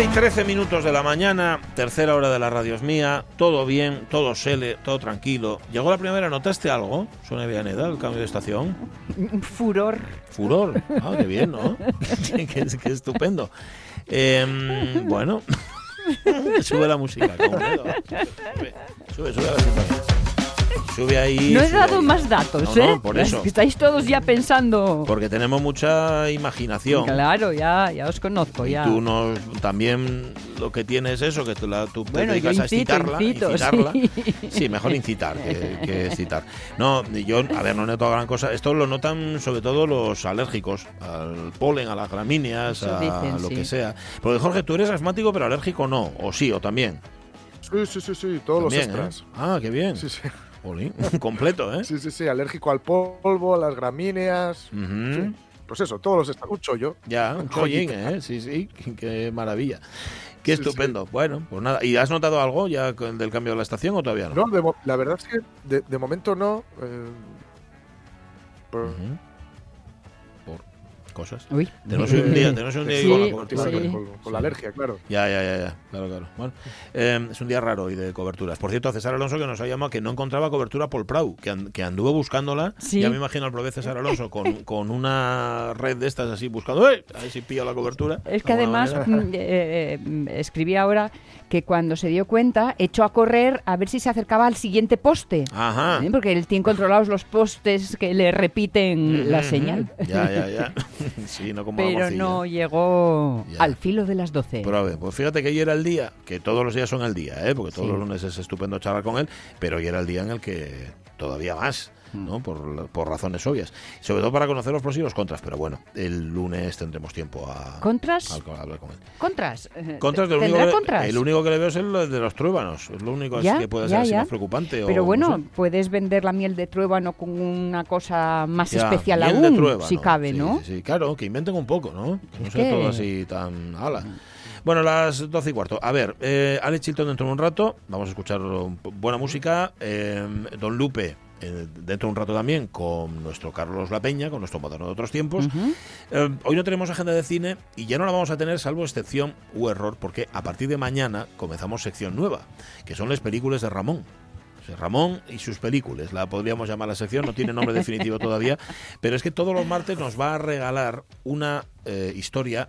12 y 13 minutos de la mañana, tercera hora de la radio es mía, todo bien, todo sele, todo tranquilo. Llegó la primera, ¿notaste algo? Suena bien, ¿eh? el cambio de estación. Furor. Furor. Ah, qué bien, ¿no? qué, qué- estupendo. Em, bueno, sube la música. Sube, sube, sube a ver qué pasa. Sube ahí. No he dado ahí. más datos, No, ¿eh? no, por eso. Estáis todos ya pensando. Porque tenemos mucha imaginación. Claro, ya, ya os conozco, Y ya. tú no, también lo que tienes es eso, que tú, la, tú te yo dedicas a excitarla, incito, incitarla. sí. Sí, mejor incitar que, que excitar. No, yo, a ver, no noto gran cosa. Esto lo notan sobre todo los alérgicos, al polen, a las gramíneas, Eso a dicen, lo sí. que sea. Porque Jorge, tú eres asmático pero alérgico no, o sí, o también. Sí, sí, sí, sí, todos También, los ¿eh? extras. Ah, qué bien. Sí, sí. Completo, ¿eh? sí, sí, sí, alérgico al polvo, a las gramíneas. Sí. Pues eso, todos los extras. Un chollo. Ya, un joyín, ¿eh? Sí, sí, qué maravilla. Qué Sí, estupendo. Bueno, pues nada. ¿Y has notado algo ya del cambio de la estación o todavía no? No, de la verdad es que de, de momento no. eh, por- cosas. Uy. Tenemos un día, tenemos un día ahí Sí, con la sí. cobertura. con, ¿no? con- con la alergia, claro. Ya, ya, ya, ya, claro, claro. Bueno, eh, es un día raro hoy de coberturas. Por cierto, a César Alonso que nos ha llamado que no encontraba cobertura por Prau, que, an- que anduvo buscándola. Sí. Ya me imagino al propio César Alonso con, con una red de estas así buscando, ¡eh! A ver si pillo la cobertura. Es que además mm, eh, eh, escribí ahora que cuando se dio cuenta echó a correr a ver si se acercaba al siguiente poste. Ajá. ¿eh? Porque él tiene controlados los postes que le repiten la señal. Ya, ya, ya. sí, no como Pero no llegó Ya. al filo de las 12. Pero a ver, pues fíjate que ayer era el día, que todos los días son el día, ¿eh? porque todos Sí. los lunes es estupendo charlar con él, pero hoy era el día en el que todavía más. ¿No? Por, por razones obvias. Sobre todo para conocer los pros y los contras, pero bueno, el lunes tendremos tiempo a, ¿Contras? a hablar con él. ¿Contras? Eh, Contras, del ¿Tendrá único, que- contras? el único que le veo es el de los truébanos, es lo único Ya, que puede ya, ser así más preocupante. Pero o, bueno, no sé. puedes vender la miel de truébano con una cosa más Ya, especial miel aún, de truébano, si cabe, sí, ¿no? Sí, sí, claro, que inventen un poco, ¿no? Que no sea todo así tan ala. Bueno, las 12 y cuarto. A ver, eh, Alex Chilton dentro de un rato. Vamos a escuchar buena música. Eh, Don Lupe eh, dentro de un rato también con nuestro Carlos La Peña, con nuestro moderno de otros tiempos. Eh, hoy no tenemos agenda de cine y ya no la vamos a tener salvo excepción u error porque a partir de mañana comenzamos sección nueva, que son las películas de Ramón. Ramón y sus películas, la podríamos llamar la sección, no tiene nombre definitivo todavía, pero es que todos los martes nos va a regalar una eh, historia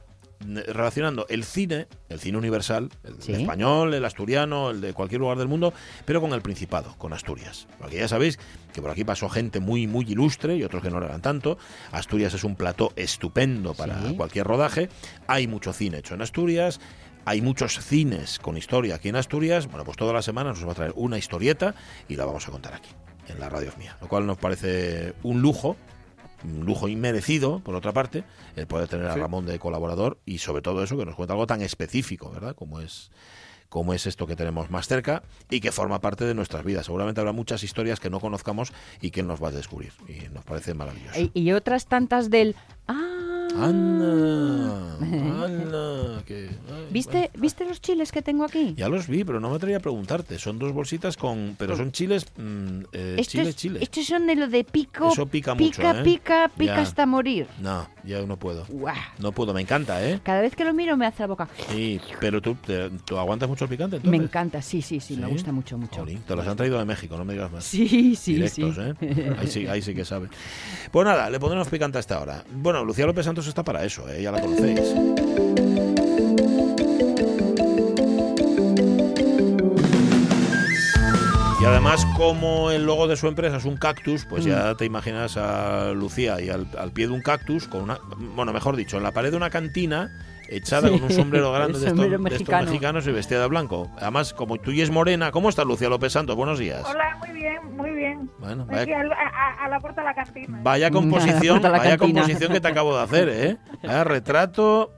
relacionando el cine, el cine universal, el Sí. español, el asturiano, el de cualquier lugar del mundo, pero con el Principado, con Asturias. Porque ya sabéis que por aquí pasó gente muy, muy ilustre y otros que no lo eran tanto. Asturias es un plató estupendo para Sí. cualquier rodaje. Hay mucho cine hecho en Asturias. Hay muchos cines con historia aquí en Asturias. Bueno, pues toda la semana nos va a traer una historieta y la vamos a contar aquí, en la radio mía. Lo cual nos parece un lujo, un lujo inmerecido, por otra parte, el poder tener a Sí. Ramón de colaborador y sobre todo eso, que nos cuenta algo tan específico, ¿verdad? Como es como es esto que tenemos más cerca y que forma parte de nuestras vidas. Seguramente habrá muchas historias que no conozcamos y que él nos va a descubrir. Y nos parece maravilloso. Y, y otras tantas del... Ah, Que, ay, ¿Viste. ¿Viste los chiles que tengo aquí? Ya los vi, pero no me atreví a preguntarte. Son dos bolsitas con... Pero son chiles... mm, eh, Estos, chile, chile. estos son de lo de pico, Eso pica mucho, pica, ¿eh? pica, pica Ya. hasta morir. No, ya no puedo. No puedo, me encanta, ¿eh? Cada vez que lo miro me hace la boca. Sí, pero tú, te- ¿tú aguantas mucho el picante entonces? Me encanta, sí, sí, sí, me gusta mucho, mucho. Te los han traído de México, no me digas más. Sí, sí, Directos, sí. ¿eh? Ahí sí, ahí sí que sabe. Pues nada, le pondremos picante hasta ahora. Bueno, Lucía López Santos está para eso, ¿eh? ya la conocéis. Y además, como el logo de su empresa es un cactus, pues ya te imaginas a Lucía y al, al pie de un cactus, con una, bueno, mejor dicho, en la pared de una cantina, echada Sí, con un sombrero grande de estos, de estos mexicano. mexicanos y vestida de blanco. Además, como tú y es morena, ¿cómo estás, Lucía López Santos? Buenos días. Hola, muy bien, muy bien. Bueno, Aquí vaya, a, a- a la puerta de la cantina. vaya composición, vaya composición que te acabo de hacer, ¿eh? Vaya retrato,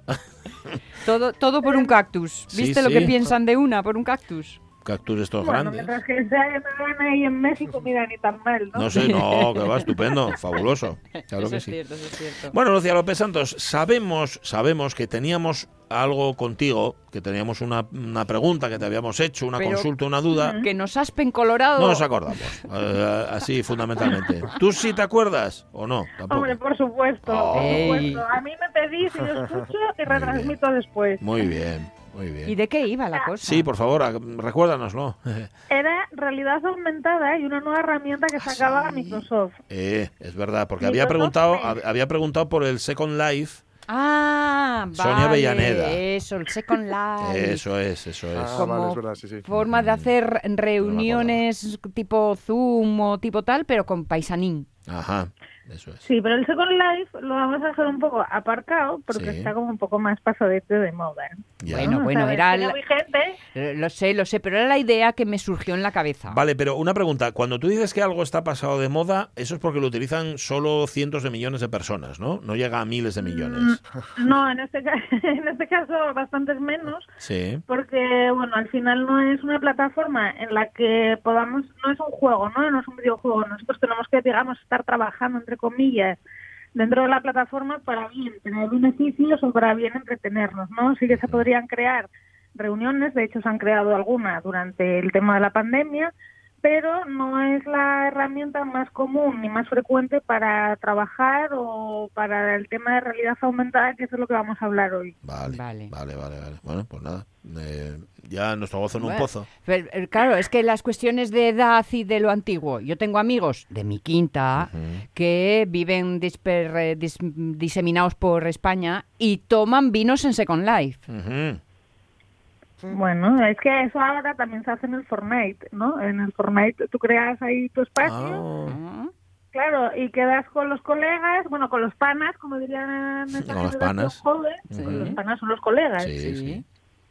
Todo, todo por un cactus. Sí, ¿Viste lo que piensan de una por un cactus? Cactus estos Bueno, grandes. mientras que sea en ahí en México, mira, ni tan mal, ¿no? No sé, no, que va, estupendo, fabuloso. Claro eso que es sí. cierto, eso es cierto. Bueno, Lucía López Santos, sabemos, sabemos que teníamos algo contigo, que teníamos una, una pregunta que te habíamos hecho, una Pero- consulta, una duda. Que nos has pencolorado. No nos acordamos, eh, así fundamentalmente. ¿Tú sí te acuerdas o no? Tampoco. Hombre, por supuesto, Oh. por supuesto. A mí me pedís y yo escucho y retransmito después. Muy bien, muy bien. ¿Y de qué iba la cosa? Sí, por favor, a- recuérdanoslo. Era realidad aumentada y una nueva herramienta que sacaba sí. Microsoft. Eh, es verdad, porque había preguntado, había preguntado por el Second Life. Ah, Sonia vale, Avellaneda. Eso, el Second Life. Eso es, eso es. Ah, Como vale, es verdad, sí, sí. Forma de hacer reuniones tipo Zoom o tipo tal, pero con paisanín. Ajá, eso es. Sí, pero el Second Life lo vamos a hacer un poco aparcado porque Sí. está como un poco más pasadete de moda. Ya. Bueno, ¿no? bueno, era la- vigente, Eh, Lo sé, lo sé, pero era la idea que me surgió en la cabeza. Vale, pero una pregunta. Cuando tú dices que algo está pasado de moda, eso es porque lo utilizan solo cientos de millones de personas, ¿no? No llega a miles de millones. No, en este, ca- en este caso bastantes menos, Sí. porque bueno, al final no es una plataforma en la que podamos, no es un juego, ¿no? No es un videojuego. Nosotros tenemos que, digamos, estar trabajando, entre comillas, dentro de la plataforma para bien tener beneficios o para bien entretenernos, ¿no? Sí que se podrían crear reuniones, de hecho se han creado algunas durante el tema de la pandemia, pero no es la herramienta más común ni más frecuente para trabajar o para el tema de realidad aumentada, que eso es lo que vamos a hablar hoy. Vale, Vale. vale, vale, vale. Bueno, pues nada. eh, ya nuestro gozo en un Bueno, pozo. Pero, eh, claro, es que las cuestiones de edad y de lo antiguo. Yo tengo amigos de mi quinta que viven disper- eh, dis- diseminados por España y toman vinos en Second Life. Ujú. Bueno, es que eso ahora también se hace en el Fortnite, ¿no? En el Fortnite tú creas ahí tu espacio, Ah, claro, y quedas con los colegas, bueno, con los panas, como dirían Con los panas. joven, Sí. los panas son los colegas. sí, sí. sí.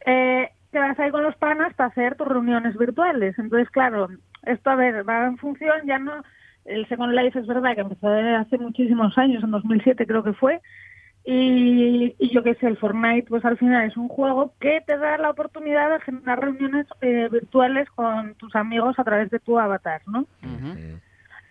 eh, quedas ahí con los panas para hacer tus reuniones virtuales. Entonces, claro, esto, a ver, va en función, ya no... El Second Life es verdad que empezó hace muchísimos años, en 2007 creo que fue, y, y yo qué sé, el Fortnite, pues al final es un juego que te da la oportunidad de generar reuniones eh, virtuales con tus amigos a través de tu avatar, ¿no? ujú.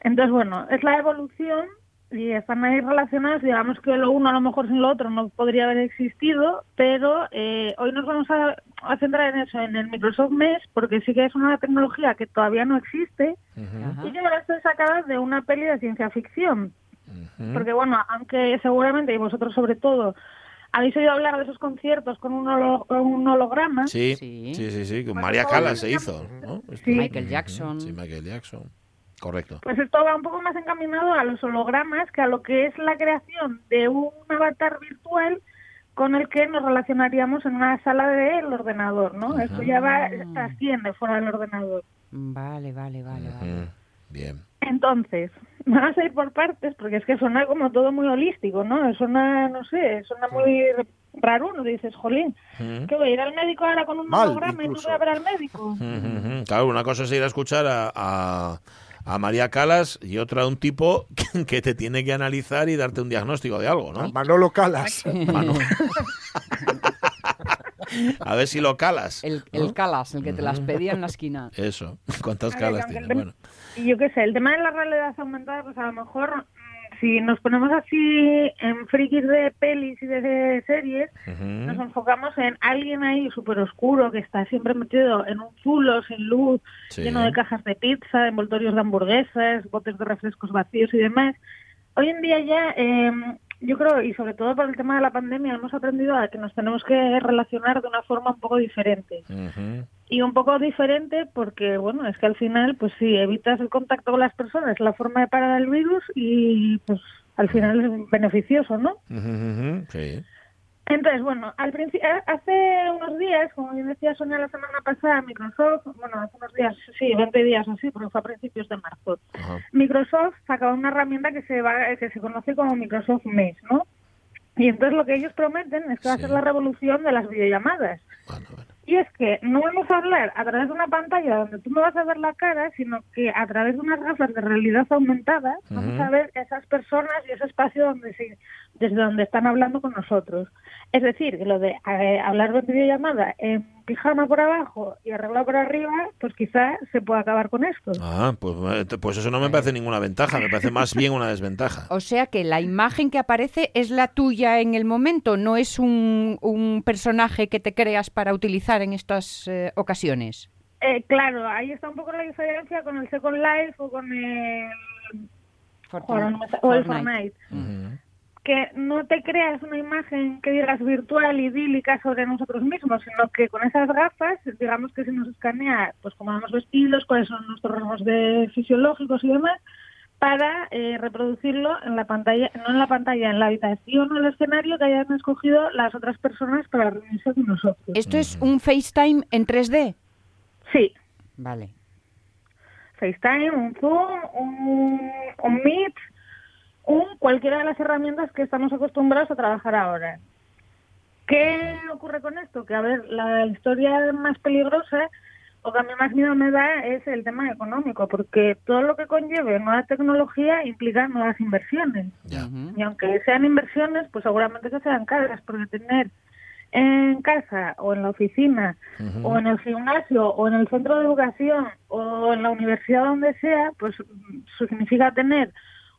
Entonces, bueno, es la evolución y están ahí relacionados. Digamos que lo uno a lo mejor sin lo otro no podría haber existido, pero eh, hoy nos vamos a, a centrar en eso, en el Microsoft Mesh, porque sí que es una tecnología que todavía no existe Ajá. y que ahora está sacada de una peli de ciencia ficción. Porque, bueno, aunque seguramente, y vosotros sobre todo, habéis oído hablar de esos conciertos con un, holo- con un holograma. Sí, Sí. sí. Con Bueno, María Callas se hizo, ¿no? Sí. Michael. Jackson. Sí, Michael Jackson. Correcto. Pues esto va un poco más encaminado a los hologramas que a lo que es la creación de un avatar virtual con el que nos relacionaríamos en una sala del ordenador, ¿no? Esto ya va, asciende fuera del ordenador. Vale, vale, vale, vale. Bien. Entonces, vamos a ir por partes porque es que suena como todo muy holístico, ¿no? Suena, no sé, suena muy raro, ¿no? Dices, jolín. ¿qué voy a ir al médico ahora con un Mal, holograma y no voy a ver al médico? Claro, una cosa es ir a escuchar a, a, a María Calas y otra un tipo que, que te tiene que analizar y darte un diagnóstico de algo, ¿no? Manolo Calas. Manu. a ver si lo calas. El, ¿no? el Calas, el que te las pedía en la esquina. Eso. ¿Cuántas ver, calas aunque tiene? el tem- Bueno. Y yo qué sé, el tema de la realidad aumentada, pues a lo mejor mm, si nos ponemos así en frikis de pelis y de, de series, nos Ujú. enfocamos en alguien ahí súper oscuro que está siempre metido en un zulo, sin luz, Sí. lleno de cajas de pizza, envoltorios de hamburguesas, botes de refrescos vacíos y demás. Hoy en día ya, eh, yo creo, y sobre todo por el tema de la pandemia, hemos aprendido a que nos tenemos que relacionar de una forma un poco diferente. Y un poco diferente porque, bueno, es que al final, pues sí, evitas el contacto con las personas, la forma de parar el virus y, pues, al final es beneficioso, ¿no? Ujú. Sí. Entonces, bueno, al principio, hace unos días, como bien decía Sonia la semana pasada, Microsoft, bueno, hace unos días, sí, 20 días o así, porque fue a principios de marzo, Ajá. Microsoft sacaba una herramienta que se va, que se conoce como Microsoft Mesh, ¿no? Y entonces lo que ellos prometen es que va a ser la revolución de las videollamadas. Bueno, bueno. Y es que no vamos a hablar a través de una pantalla donde tú me vas a ver la cara, sino que a través de unas gafas de realidad aumentada vamos a ver esas personas y ese espacio donde se, desde donde están hablando con nosotros. Es decir, que lo de eh, hablar de videollamada en pijama por abajo y arreglado por arriba, pues quizá se pueda acabar con esto. Ah, pues, eh, pues eso no me parece ninguna ventaja, me parece más bien una desventaja. O sea que la imagen que aparece es la tuya en el momento, no es un, un personaje que te creas para utilizar en estas eh, ocasiones. Eh, claro, ahí está un poco la diferencia con el Second Life o con el, sa- o el Fortnite. Que no te creas una imagen que digas virtual, idílica sobre nosotros mismos, sino que con esas gafas, digamos que se nos escanea pues cómo vamos vestidos, cuáles son nuestros rasgos de fisiológicos y demás, para eh, reproducirlo en la pantalla, no en la pantalla, en la habitación o el escenario que hayan escogido las otras personas para reunirse con nosotros. ¿Esto es un FaceTime en 3D? Sí, Vale. FaceTime, un Zoom, un, un Meet, un cualquiera de las herramientas que estamos acostumbrados a trabajar ahora. ¿Qué ocurre con esto? Que, a ver, la historia más peligrosa o que a mí más miedo me da es el tema económico, porque todo lo que conlleve nueva tecnología implica nuevas inversiones. Y aunque sean inversiones, pues seguramente que sean caras, porque tener en casa o en la oficina o en el gimnasio o en el centro de educación o en la universidad donde sea, pues mm, significa tener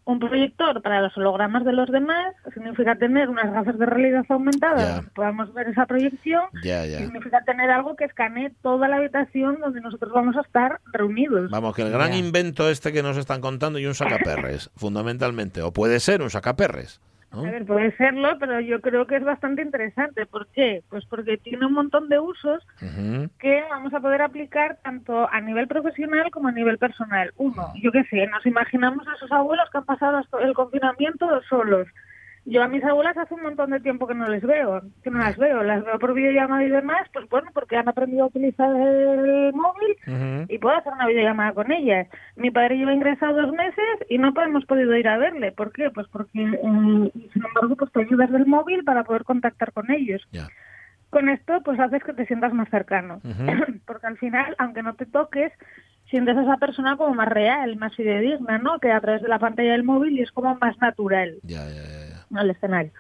un proyector para los hologramas de los demás, significa tener unas gafas de realidad aumentada donde podamos ver esa proyección, ya. significa tener algo que escanee toda la habitación donde nosotros vamos a estar reunidos. Vamos, que el gran invento este que nos están contando y un sacaperres, fundamentalmente. O puede ser un sacaperres. ¿No? A ver, puede serlo, pero yo creo que es bastante interesante. ¿Por qué? Pues porque tiene un montón de usos que vamos a poder aplicar tanto a nivel profesional como a nivel personal. Uno, yo qué sé, nos imaginamos a esos abuelos que han pasado el confinamiento solos. Yo a mis abuelas hace un montón de tiempo que no les veo, que no las veo, las veo por videollamada y demás, pues bueno, porque han aprendido a utilizar el móvil y puedo hacer una videollamada con ellas. Mi padre lleva ingresado dos meses y no hemos podido ir a verle. ¿Por qué? Pues porque, eh, sin embargo, pues te ayudas del móvil para poder contactar con ellos con esto pues haces que te sientas más cercano. Porque al final, aunque no te toques, sientes a esa persona como más real, más fidedigna, ¿no? Que a través de la pantalla del móvil y es como más natural Ya, ya, ya, el escenario.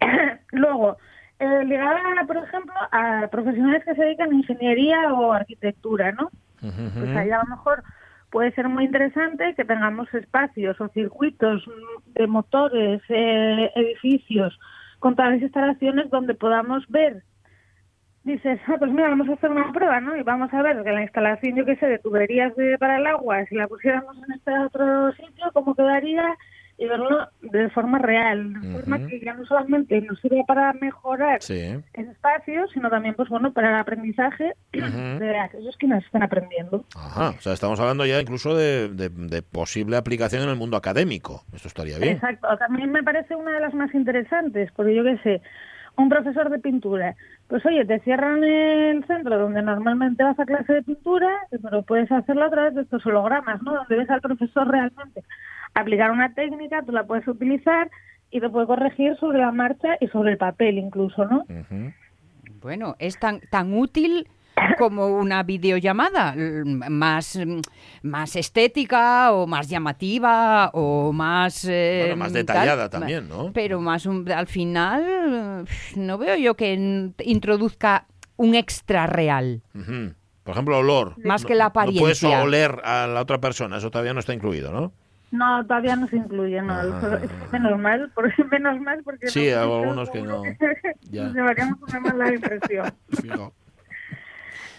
Luego, eh, ligada, por ejemplo, a profesionales que se dedican a ingeniería o arquitectura, ¿no? Pues ahí a lo mejor puede ser muy interesante que tengamos espacios o circuitos mm, de motores, eh, edificios, con todas las instalaciones donde podamos ver. Dices, ah, pues mira, vamos a hacer una prueba, ¿no? Y vamos a ver que la instalación, yo qué sé, de tuberías de, para el agua, si la pusiéramos en este otro sitio, cómo quedaría y verlo de forma real, de forma que ya no solamente nos sirve para mejorar Sí. ese espacio, sino también, pues bueno, para el aprendizaje de aquellos que nos están aprendiendo. Ajá. O sea, estamos hablando ya incluso de, de- de posible aplicación en el mundo académico. Esto estaría bien. Exacto, también me parece una de las más interesantes, porque yo qué sé, un profesor de pintura, pues oye, te cierran el centro donde normalmente vas a clase de pintura, pero puedes hacerlo a través de estos hologramas, ¿no? Donde ves al profesor realmente aplicar una técnica, tú la puedes utilizar y te puede corregir sobre la marcha y sobre el papel incluso, ¿no? Bueno, es tan, tan útil como una videollamada, más, mm, más estética o más llamativa o más... eh, Bueno, más tal, detallada también, ¿no? Pero más un- al final no veo yo que introduzca un extra real. Por ejemplo, olor. Más No- que la No puedes apariencia. oler a la otra persona, eso todavía no está incluido, ¿no? No, todavía no se incluye, no. Ah. Menos mal, porque, menos mal porque... Sí, no- hay algunos que no. Ya. Nos llevaríamos una mala impresión. Fijo.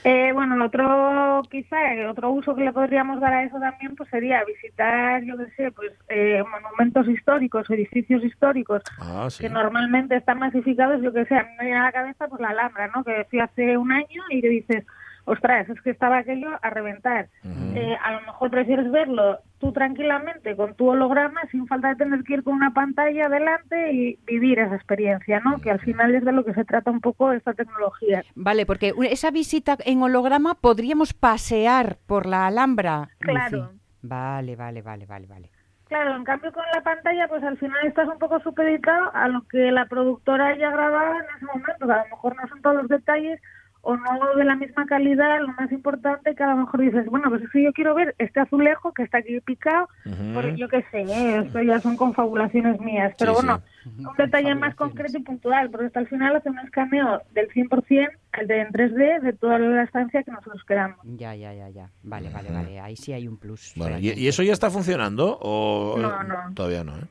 Eh, bueno, otro quizá, eh, otro uso que le podríamos dar a eso también pues sería visitar, yo qué sé, pues eh, monumentos históricos, edificios históricos Ah, sí. que normalmente están masificados, yo que sé, a mí me viene a la cabeza pues la Alhambra, ¿no? Que fui hace un año y que dices, ostras, es que estaba aquello a reventar. Eh, a lo mejor prefieres verlo tú tranquilamente con tu holograma sin falta de tener que ir con una pantalla delante y vivir esa experiencia, ¿no? Que al final es de lo que se trata un poco esta tecnología. Vale, porque esa visita en holograma podríamos pasear por la Alhambra. Lucy. Claro. Vale, vale, vale, vale, vale. Claro, en cambio con la pantalla, pues al final estás un poco supeditado a lo que la productora haya grabado en ese momento, a lo mejor no son todos los detalles o no de la misma calidad, lo más importante que a lo mejor dices, bueno, pues si yo quiero ver este azulejo que está aquí picado, por, yo qué sé, ¿eh? esto ya son confabulaciones mías, pero Sí, bueno, un detalle más concreto y puntual, porque hasta el final hace un escaneo del 100%, el de en 3D, de toda la estancia que nosotros queramos. Ya, ya, ya, ya. Vale, vale, vale. Ahí sí hay un plus. Bueno, ¿y, realmente. y eso ya está funcionando o No, no. todavía no? ¿eh?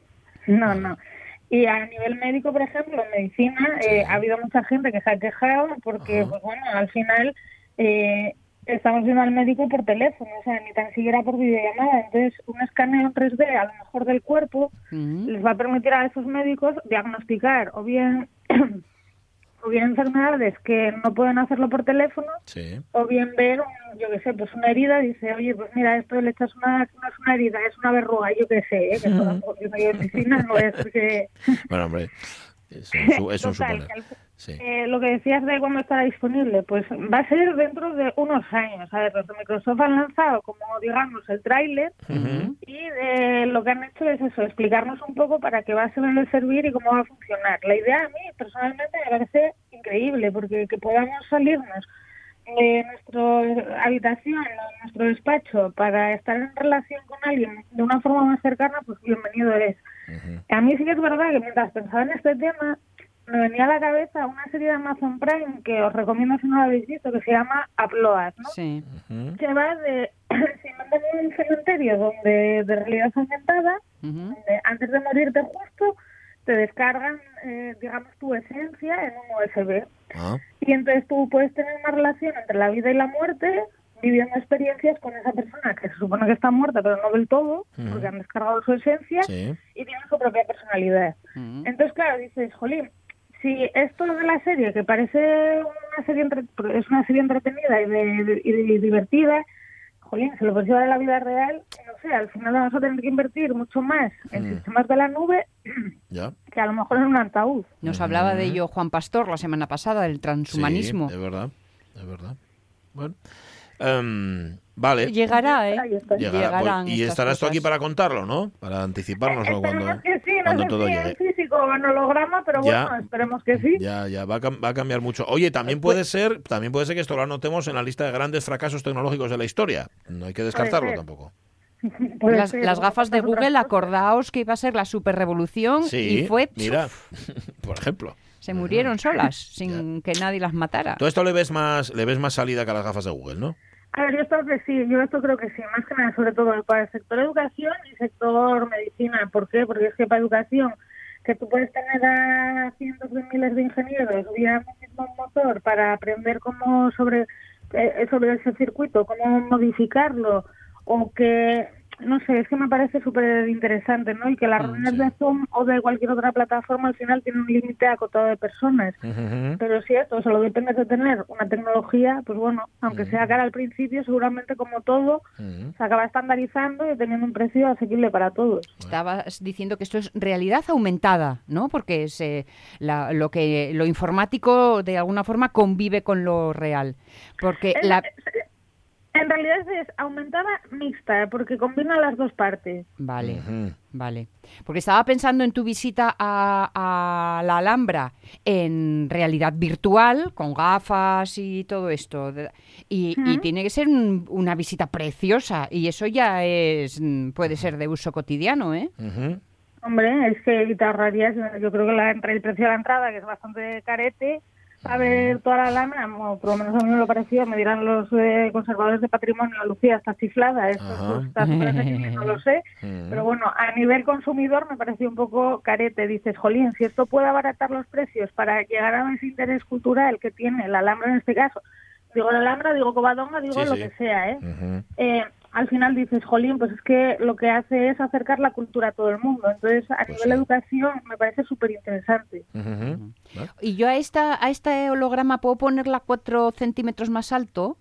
No, no. Y a nivel médico, por ejemplo, en medicina, eh, ha habido mucha gente que se ha quejado porque, Ajá. pues bueno, al final eh, estamos viendo al médico por teléfono, o sea, ni tan siquiera por videollamada. Entonces, un escaneo en 3D, a lo mejor del cuerpo, les va a permitir a esos médicos diagnosticar o bien, o bien enfermedades que no pueden hacerlo por teléfono Sí. o bien ver, un- yo qué sé, pues una herida, dice, oye, pues mira, esto le echas una, no es una herida, es una verruga, yo qué sé, ¿eh? que tampoco yo no medicina, no es que... Bueno, hombre, es un, es un Total, suponer. que al- Sí. eh, lo que decías de cuándo estará disponible, pues va a ser dentro de unos años. A ver, los de Microsoft han lanzado como, digamos, el tráiler y eh, lo que han hecho es eso, explicarnos un poco para qué va a ser servir y cómo va a funcionar. La idea a mí, personalmente, me parece increíble, porque que podamos salirnos de nuestra habitación de nuestro despacho para estar en relación con alguien de una forma más cercana, pues bienvenido A mí sí que es verdad que mientras pensaba en este tema, me venía a la cabeza una serie de Amazon Prime que os recomiendo si no la habéis visto, que se llama Upload, ¿no? Sí. Que va de, se inventan un cementerio donde de realidad aumentada, donde antes de morirte justo, te descargan, eh, digamos, tu esencia en un USB. Ah, Y entonces tú puedes tener una relación entre la vida y la muerte, viviendo experiencias con esa persona que se supone que está muerta, pero no del todo, porque han descargado su esencia sí. y tiene su propia personalidad. Entonces, claro, dices, jolín, si esto de la serie, que parece una serie entre- es una serie entretenida y, de- y de- divertida, jolín, se lo puedes llevar a la vida real, no sé, al final vamos a tener que invertir mucho más en Mm. sistemas de la nube Ya. que a lo mejor en un ataúd. Nos hablaba de ello Juan Pastor la semana pasada, del transhumanismo. Sí, es verdad. Es verdad. Bueno. Em, vale. Llegará, ¿eh? Llegará. Llegarán Pues, y estarás tú aquí para contarlo, ¿no? Para anticiparnos o cuando, Esperemos que sí, no cuando sé todo si llegue. en físico o en holograma, pero Ya. bueno, esperemos que sí. Ya, ya, va a, cam- va a cambiar mucho. Oye, también puede ser, también puede ser que esto lo anotemos en la lista de grandes fracasos tecnológicos de la historia. No hay que descartarlo tampoco. Las, las gafas de Google, acordaos que iba a ser la superrevolución Sí, y fue... mira, por ejemplo. Se murieron solas, sin que nadie las matara. Todo esto le ves más, le ves más salida que a las gafas de Google, ¿no? A ver, yo esto que sí, yo esto creo que sí, más que nada, sobre todo para el sector educación y sector medicina. ¿Por qué? Porque es que para educación, que tú puedes tener a cientos de miles de ingenieros viendo un mismo motor para aprender cómo sobre, eh, sobre ese circuito, cómo modificarlo, o que, no sé, es que me parece súper interesante, ¿no? Y que las Mm, reuniones sí. de Zoom o de cualquier otra plataforma al final tienen un límite acotado de personas. Pero si esto solo depende de tener una tecnología, pues bueno, aunque sea cara al principio, seguramente como todo, Ujú. se acaba estandarizando y teniendo un precio asequible para todos. Estabas diciendo que esto es realidad aumentada, ¿no? Porque es, eh, la- lo que lo informático de alguna forma convive con lo real. Porque Es- la es- En realidad es aumentada mixta, porque combina las dos partes. vale, vale. Porque estaba pensando en tu visita a, a la Alhambra en realidad virtual, con gafas y todo esto. Y, y tiene que ser un- una visita preciosa. Y eso ya es mm, puede ser de uso cotidiano, ¿eh? Hombre, es que te ahorrarías, yo creo que la, el precio de la entrada, que es bastante carete, a ver toda la o por lo menos a mí me lo pareció, me dirán los eh, conservadores de patrimonio, Lucía está chiflada, esto pues, está no lo sé, pero bueno, a nivel consumidor me pareció un poco carete, dices, jolín, si esto puede abaratar los precios para llegar a ese interés cultural que tiene la Alhambra en este caso, digo la Alhambra, digo Covadonga, digo Sí, lo sí. que sea, ¿eh? Eh, al final dices, jolín, pues es que lo que hace es acercar la cultura a todo el mundo. Entonces, a Pues nivel sí. de educación, me parece súper interesante. Vale. Y yo a esta a este holograma puedo ponerla cuatro centímetros más alto.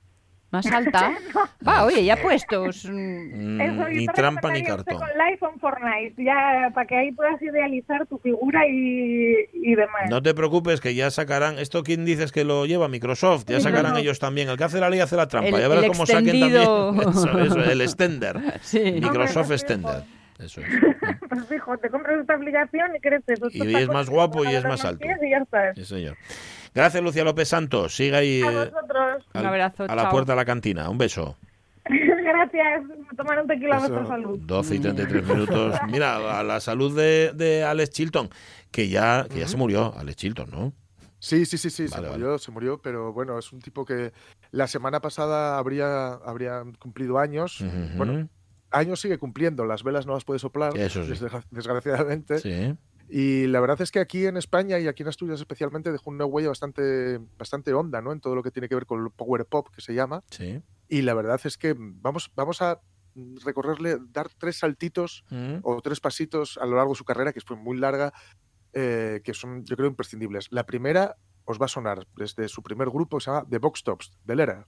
Más alta. Va, oye, ya puestos. mm, Eso, y ni trampa ni cartón. Con Life on Fortnite, ya para que ahí puedas idealizar tu figura y, y demás. No te preocupes que ya sacarán, esto quién dices que lo lleva Microsoft, ya sacarán ellos también. El que hace la ley hace la trampa. El- ya verás el cómo saquen extendido. también eso, eso, el extender. Sí. Microsoft Hombre, Extender. Eso es. Pues fijo, te compras esta aplicación y creces. Y es más guapo y es más alto. Y ya está. Sí, señor. Gracias, Lucia López Santos. Siga ahí A eh, vosotros. al- Un abrazo, a la puerta de la cantina. Un beso. Gracias. Tomar un tequila a vuestra salud. 12 y 33 minutos. Mira, a la salud de, de Alex Chilton, que ya, que ya se murió, Alex Chilton, ¿no? Sí, sí, sí, sí, se Vale, murió, se murió, pero bueno, es un tipo que la semana pasada habría, habría cumplido años. Bueno, años sigue cumpliendo, las velas no las puede soplar, Eso sí. desgra- desgraciadamente. Sí. Y la verdad es que aquí en España y aquí en Asturias especialmente dejó una huella bastante, bastante honda, ¿no? En todo lo que tiene que ver con el power pop, que se llama. Sí. Y la verdad es que vamos, vamos a recorrerle, dar tres saltitos Mm. o tres pasitos a lo largo de su carrera, que fue muy larga, eh, que son, yo creo, imprescindibles. La primera os va a sonar desde su primer grupo, que se llama The Box Tops, de Lera.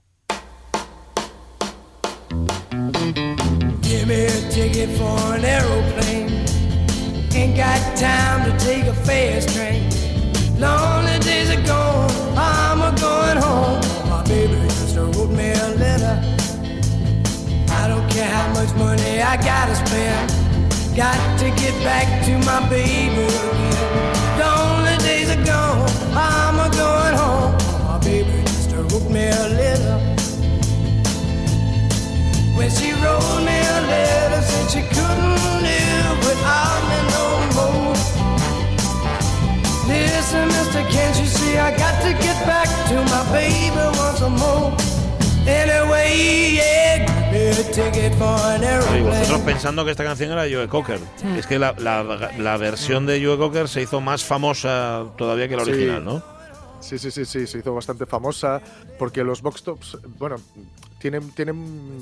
Give me a ticket for an aeroplane. Ain't got time to take a fast train. Lonely days are gone, I'm a going home. My baby just wrote me a letter. I don't care how much money I gotta spend. Got to get back to my baby again. Lonely days are gone, I'm a going home. My baby just wrote me a letter. When she wrote me a letter, said she couldn't live without me. Listen, mister, can't you see I got to get back to my baby once more? Anyway, yeah, for an Y vosotros pensando que esta canción era Joe Cocker. Es que la, la- la versión de Joe Cocker se hizo más famosa todavía que la Sí. original, ¿no? Sí, sí, sí, sí, se hizo bastante famosa porque los Box Tops, bueno, tienen, tienen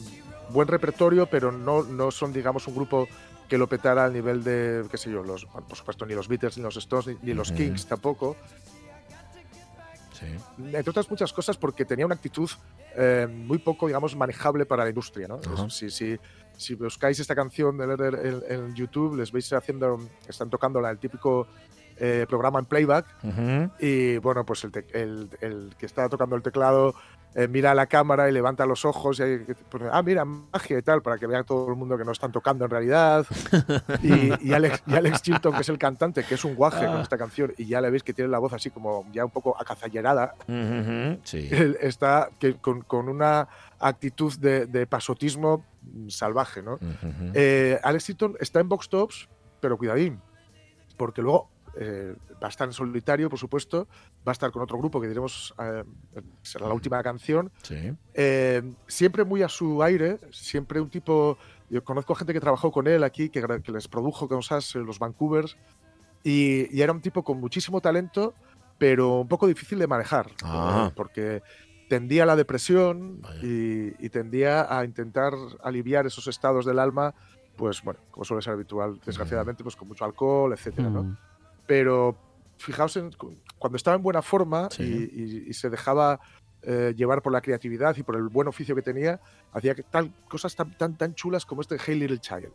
buen repertorio, pero no, no son, digamos, un grupo que lo petara al nivel de, qué sé yo, los, por supuesto, ni los Beatles, ni los Stones, ni, ni los. Kings tampoco. Sí. entre otras muchas cosas porque tenía una actitud eh, muy poco, digamos, manejable para la industria. ¿no? Ajá. Es- Si, si, si buscáis esta canción de en, en YouTube, les veis haciendo, están tocándola el típico eh, programa en playback Ujú. y bueno, pues el, el- el que está tocando el teclado eh, mira a la cámara y levanta los ojos y pone, ah, mira, magia y tal, para que vea todo el mundo que no están tocando en realidad. y, y Alex, y Alex Chilton, que es el cantante, que es un guaje con esta canción, y ya le veis que tiene la voz así como ya un poco acazallerada. Sí. él está que, con, con una actitud de, de pasotismo salvaje, ¿no? Eh, Alex Chilton está en Box Tops, pero cuidadín, porque luego eh, va a estar en solitario, por supuesto, va a estar con otro grupo que diremos, eh, será la última canción, Sí. eh, siempre muy a su aire, siempre un tipo. Yo conozco gente que trabajó con él aquí, que, que les produjo cosas en los Vancouvers, y, y era un tipo con muchísimo talento, pero un poco difícil de manejar, Ah. eh, porque tendía a la depresión y, y tendía a intentar aliviar esos estados del alma, pues bueno, como suele ser habitual, desgraciadamente, pues con mucho alcohol, etcétera, ¿no? Pero fijaos en cu- cuando estaba en buena forma Sí. y, y- y se dejaba eh, llevar por la creatividad y por el buen oficio que tenía, hacía que tal, cosas tan, tan, tan chulas como este Hey Little Child.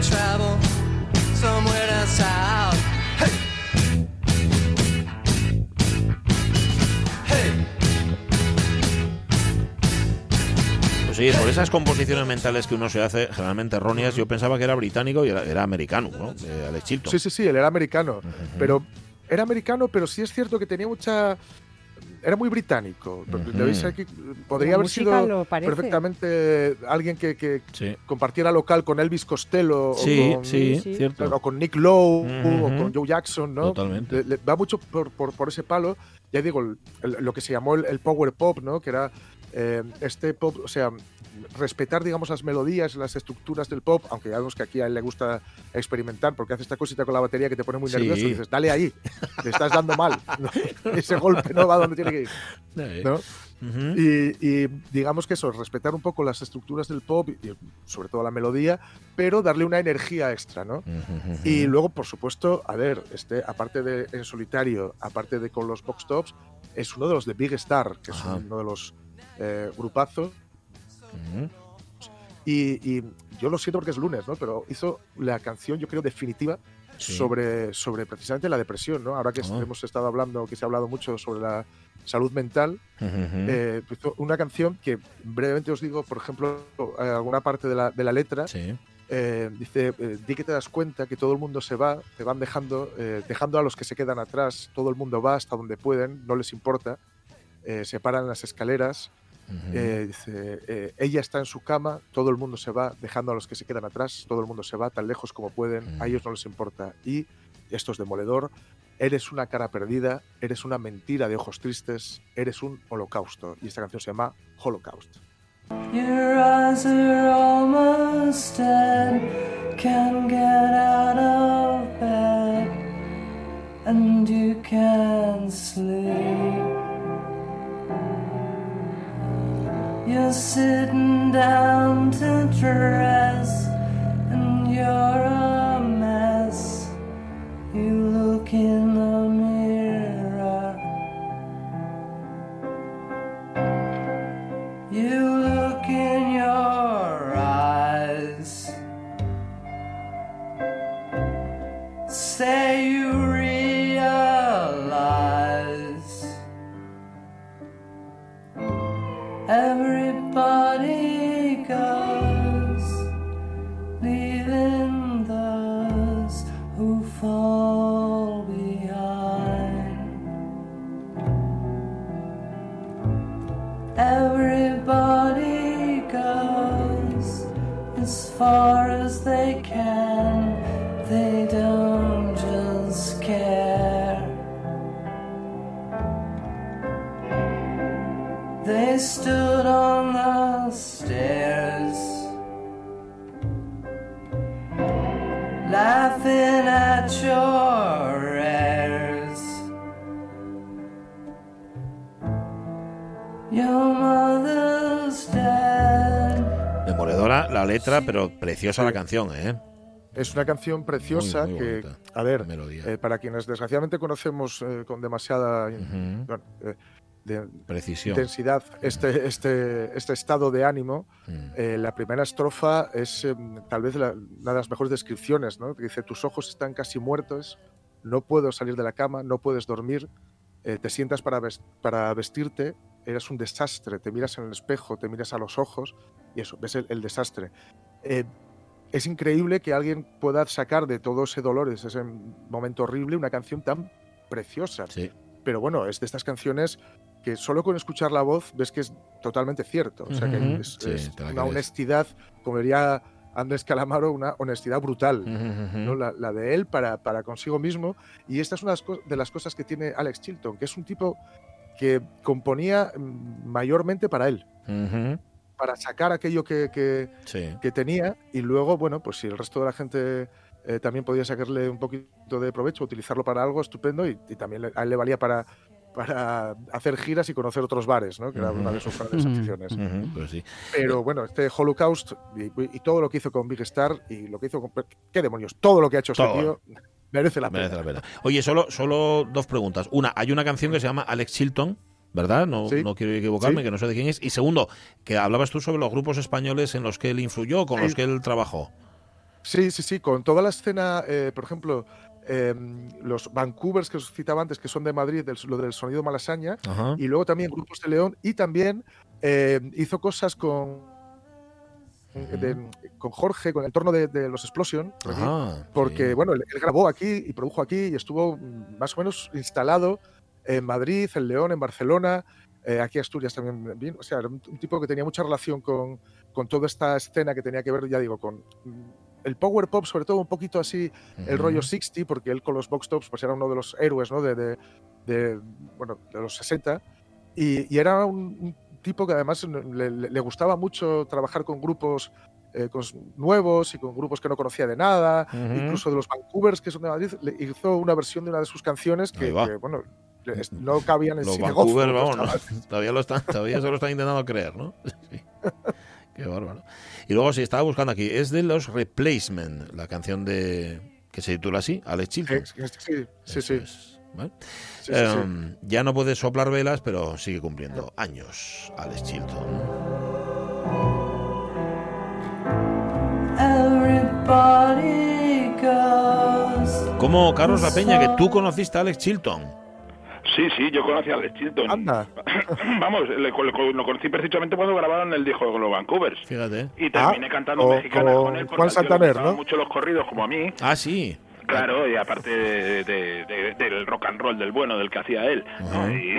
Travel somewhere down south. Hey, hey. Pues sí, por esas composiciones mentales que uno se hace, generalmente erróneas, yo pensaba que era británico y era, era americano, ¿no? Eh, Alex Chilton. Sí, sí, sí, él era americano. Pero era americano, pero sí es cierto que tenía mucha. Era muy británico. Aquí, podría La haber sido perfectamente alguien que, que Sí. compartiera local con Elvis Costello Sí, o, con, sí, Sí. cierto. o con Nick Lowe o con Joe Jackson, ¿no? Totalmente. Le- le- va mucho por, por- por ese palo. Ya digo, el- el- lo que se llamó el, el power pop, ¿no? Que era eh, este pop, o sea, respetar, digamos, las melodías, las estructuras del pop, aunque ya vemos que aquí a él le gusta experimentar, porque hace esta cosita con la batería que te pone muy Sí. nervioso y dices, dale ahí, te estás dando mal. Ese golpe no va donde tiene que ir. ¿no? Y, y digamos que eso, respetar un poco las estructuras del pop y sobre todo la melodía, pero darle una energía extra, ¿no? Y luego, por supuesto, a ver, este, aparte de en solitario, aparte de con los box tops, es uno de los de Big Star, que es uno de los eh, grupazos. Y, y yo lo siento porque es lunes, ¿no? Pero hizo la canción, yo creo, definitiva Sí. sobre, sobre precisamente la depresión, ¿no? Ahora que Ah. hemos estado hablando, que se ha hablado mucho sobre la salud mental, eh, hizo una canción que brevemente os digo, por ejemplo, eh, alguna parte de la, de la letra, Sí. eh, dice, eh, di que te das cuenta que todo el mundo se va, te van dejando, eh, dejando a los que se quedan atrás, todo el mundo va hasta donde pueden, no les importa, se paran las escaleras, Eh, dice, eh, ella está en su cama, todo el mundo se va, dejando a los que se quedan atrás, todo el mundo se va tan lejos como pueden, Mm. a ellos no les importa. Y esto es demoledor, eres una cara perdida, eres una mentira de ojos tristes, eres un holocausto. Y esta canción se llama Holocaust. Your eyes are almost dead, can't get out of bed, and you can't sleep. You're sitting down to dress, and you're Everybody goes as far as they can. They don't just care. They stood La letra, pero preciosa la canción, ¿eh? Es una canción preciosa Muy, muy que, bonita. a ver, eh, para quienes desgraciadamente conocemos eh, con demasiada Ujú. bueno, eh, de- Precisión. intensidad este, este, este estado de ánimo, Mm. eh, la primera estrofa es eh, tal vez la- una de las mejores descripciones, ¿no? Que dice, tus ojos están casi muertos, no puedo salir de la cama, no puedes dormir, eh, te sientas para, ves- para vestirte, eres un desastre, te miras en el espejo, te miras a los ojos y eso, ves el, el desastre. Eh, es increíble que alguien pueda sacar de todo ese dolor, de ese momento horrible, una canción tan preciosa. Sí. Pero bueno, es de estas canciones que solo con escuchar la voz ves que es totalmente cierto. O sea, que Ujú. es, Sí, una honestidad, como diría Andrés Calamaro, una honestidad brutal. ¿no? la, la de él para, para consigo mismo. Y esta es una de las cosas que tiene Alex Chilton, que es un tipo que componía mm, mayormente para él, para sacar aquello que, que- Sí. que tenía y luego, bueno, pues si el resto de la gente eh, también podía sacarle un poquito de provecho, utilizarlo para algo estupendo y, y también le- a él le valía para, para hacer giras y conocer otros bares, ¿no? que era una de sus grandes aficiones. Pues sí. Pero bueno, este Holocaust y, y todo lo que hizo con Big Star y lo que hizo con... ¿Qué demonios? Todo lo que ha hecho Todo. este tío merece la pena. Merece la pena. Oye, solo, solo dos preguntas. Una, hay una canción que se llama Alex Chilton, ¿verdad? No, Sí. no quiero equivocarme, Sí. que no sé de quién es. Y segundo, que hablabas tú sobre los grupos españoles en los que él influyó, con Sí. los que él trabajó. Sí, sí, sí, con toda la escena, eh, por ejemplo, eh, los Vancouvers que os citaba antes, que son de Madrid, del- lo del sonido malasaña, Ajá. y luego también grupos de León, y también eh, hizo cosas con, de- con Jorge, con el entorno de, de los Explosion, por aquí, Ajá, porque sí. bueno, él, él grabó aquí y produjo aquí y estuvo más o menos instalado en Madrid, en León, en Barcelona, eh, aquí Asturias también vino, o sea, era un, un tipo que tenía mucha relación con, con toda esta escena que tenía que ver, ya digo, con el power pop, sobre todo un poquito así, el rollo 60, porque él con los box tops pues era uno de los héroes, ¿no? De, de, de, bueno, de los 60 y, y era un, un tipo que además le, gustaba mucho trabajar con grupos eh, con- nuevos y con grupos que no conocía de nada, incluso de los Vancouvers, que son de Madrid, le hizo una versión de una de sus canciones que, bueno, no cabían en Los Vancouver, vamos, ¿no? todavía, lo están, todavía se lo están intentando creer, ¿no? Sí. Qué bárbaro. Y luego, sí, estaba buscando aquí, es de los Replacement, la canción de que se titula así, Alex Chilton. Sí, sí, sí, sí, Eso sí, es, ¿vale? sí, sí, sí. Em, Ya no puede soplar velas, pero sigue cumpliendo años, Alex Chilton. Everybody goes. Como Carlos La Peña, que tú conociste a Alex Chilton. Sí, sí, yo conocí a Alex Chilton. Anda. Vamos, le- le- lo conocí precisamente cuando grabaron el disco de los Vancouvers. Fíjate. Y terminé Ah, cantando con- mexicanas con con él porque Juan gustaban ¿no? mucho los corridos como a mí. Ah, sí. Claro, y aparte de- de- de- del rock and roll del bueno, del que hacía él. ¿no? Y,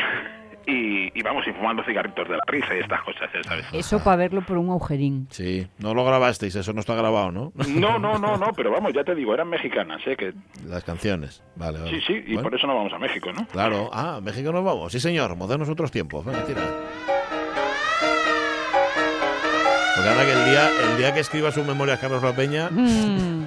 y, y vamos, y fumando cigarritos de la risa y estas cosas. ¿sabes? Eso para verlo por un agujerín. Sí, no lo grabasteis, eso no está grabado, ¿no? No, no, no, no, pero vamos, ya te digo, eran mexicanas, ¿eh? Que, Las canciones. Vale, vale. sí, sí, y Bueno, por eso no vamos a México, ¿no? Claro. Ah, a México nos vamos. Sí, señor. Modernos otros tiempos. Venga, tira. Porque anda que el día, el día que escriba sus memorias Carlos La Peña, Mm.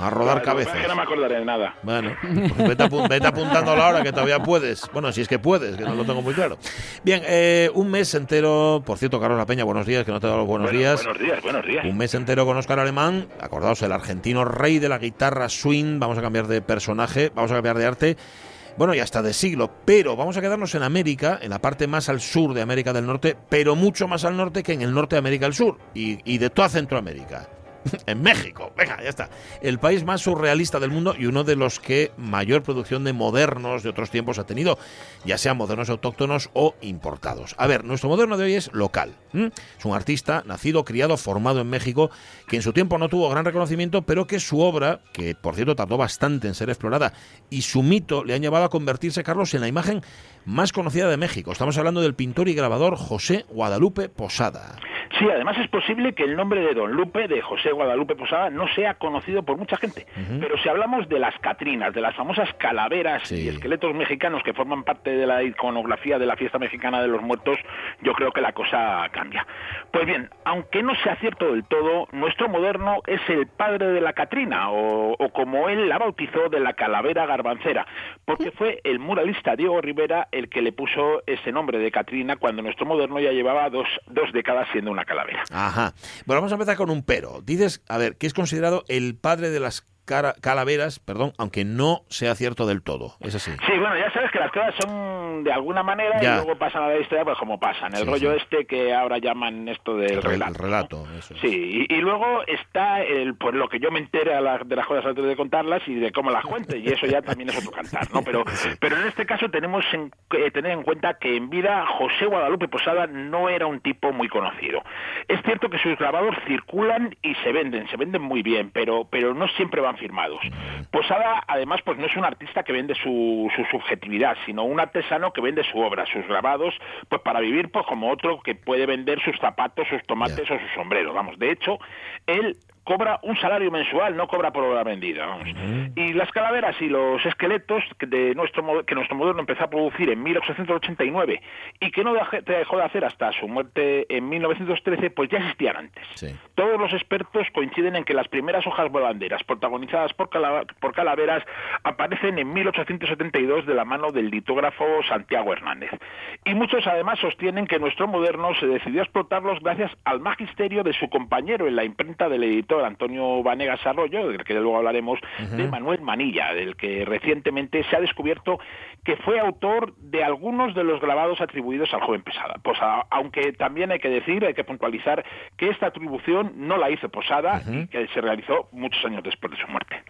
a rodar cabezas. es que no me acordaré de nada. Bueno, pues vete, apu- vete apuntando la hora que todavía puedes. Bueno, si es que puedes, que no lo tengo muy claro. Bien, eh, un mes entero. Por cierto, Carlos La Peña, buenos días, que no te he dado los buenos Bueno, días. Buenos días, buenos días. Un mes entero con Oscar Alemán, acordaos, el argentino rey de la guitarra swing, vamos a cambiar de personaje, vamos a cambiar de arte, bueno, y hasta de siglo, pero vamos a quedarnos en América, en la parte más al sur de América del Norte, pero mucho más al norte que en el norte de América del Sur y, y de toda Centroamérica. En México, venga, ya está. El país más surrealista del mundo y uno de los que mayor producción de modernos de otros tiempos ha tenido, ya sean modernos autóctonos o importados. A ver, nuestro moderno de hoy es local. Es un artista nacido, criado, formado en México, que en su tiempo no tuvo gran reconocimiento, pero que su obra, que por cierto tardó bastante en ser explorada, y su mito le han llevado a convertirse, Carlos, en la imagen más conocida de México. Estamos hablando del pintor y grabador José Guadalupe Posada. Sí, además es posible que el nombre de Don Lupe, de José Guadalupe Posada, no sea conocido por mucha gente. Pero si hablamos de las Catrinas, de las famosas calaveras Sí. y esqueletos mexicanos que forman parte de la iconografía de la fiesta mexicana de los muertos, yo creo que la cosa cambia. Pues bien, aunque no sea cierto del todo, nuestro moderno es el padre de la Catrina, o, o como él la bautizó, de la calavera garbancera, porque fue el muralista Diego Rivera el que le puso ese nombre de Catrina cuando nuestro moderno ya llevaba dos, dos décadas siendo una calavera. Ajá. Bueno, vamos a empezar con un pero. Dices, a ver, que es considerado el padre de las cara- calaveras, perdón, aunque no sea cierto del todo. Es así. Sí, bueno, ya sabes que las cosas son de alguna manera Ya. y luego pasan a la historia pues como pasan. El Sí, rollo sí. este que ahora llaman esto del El, re- el relato. Sí, y, y luego está el, pues lo que yo me entere a la- de las cosas antes de contarlas y de cómo las cuente, y eso ya también es otro cantar, ¿no? Pero, pero en este caso tenemos en- que tener en cuenta que en vida José Guadalupe Posada no era un tipo muy conocido. Es cierto que sus grabados circulan y se venden, se venden muy bien, pero, pero no siempre van firmados. Posada, además, pues no es un artista que vende su, su subjetividad, sino un artesano que vende su obra, sus grabados, pues para vivir pues como otro que puede vender sus zapatos, sus tomates o su sombrero. Vamos, de hecho, él cobra un salario mensual, no cobra por obra vendida. Vamos. Y las calaveras y los esqueletos que, de nuestro, que nuestro moderno empezó a producir en 1889 y que no dejó de hacer hasta su muerte en 1913, pues ya existían antes. Sí. Todos los expertos coinciden en que las primeras hojas volanderas protagonizadas por, cala- por calaveras aparecen en 1872 de la mano del litógrafo Santiago Hernández. Y muchos además sostienen que nuestro moderno se decidió a explotarlos gracias al magisterio de su compañero en la imprenta del editor Antonio Vanegas Arroyo, del que luego hablaremos, de Manuel Manilla, del que recientemente se ha descubierto que fue autor de algunos de los grabados atribuidos al joven Posada. Posada aunque también hay que decir, hay que puntualizar que esta atribución no la hizo Posada y que se realizó muchos años después de su muerte.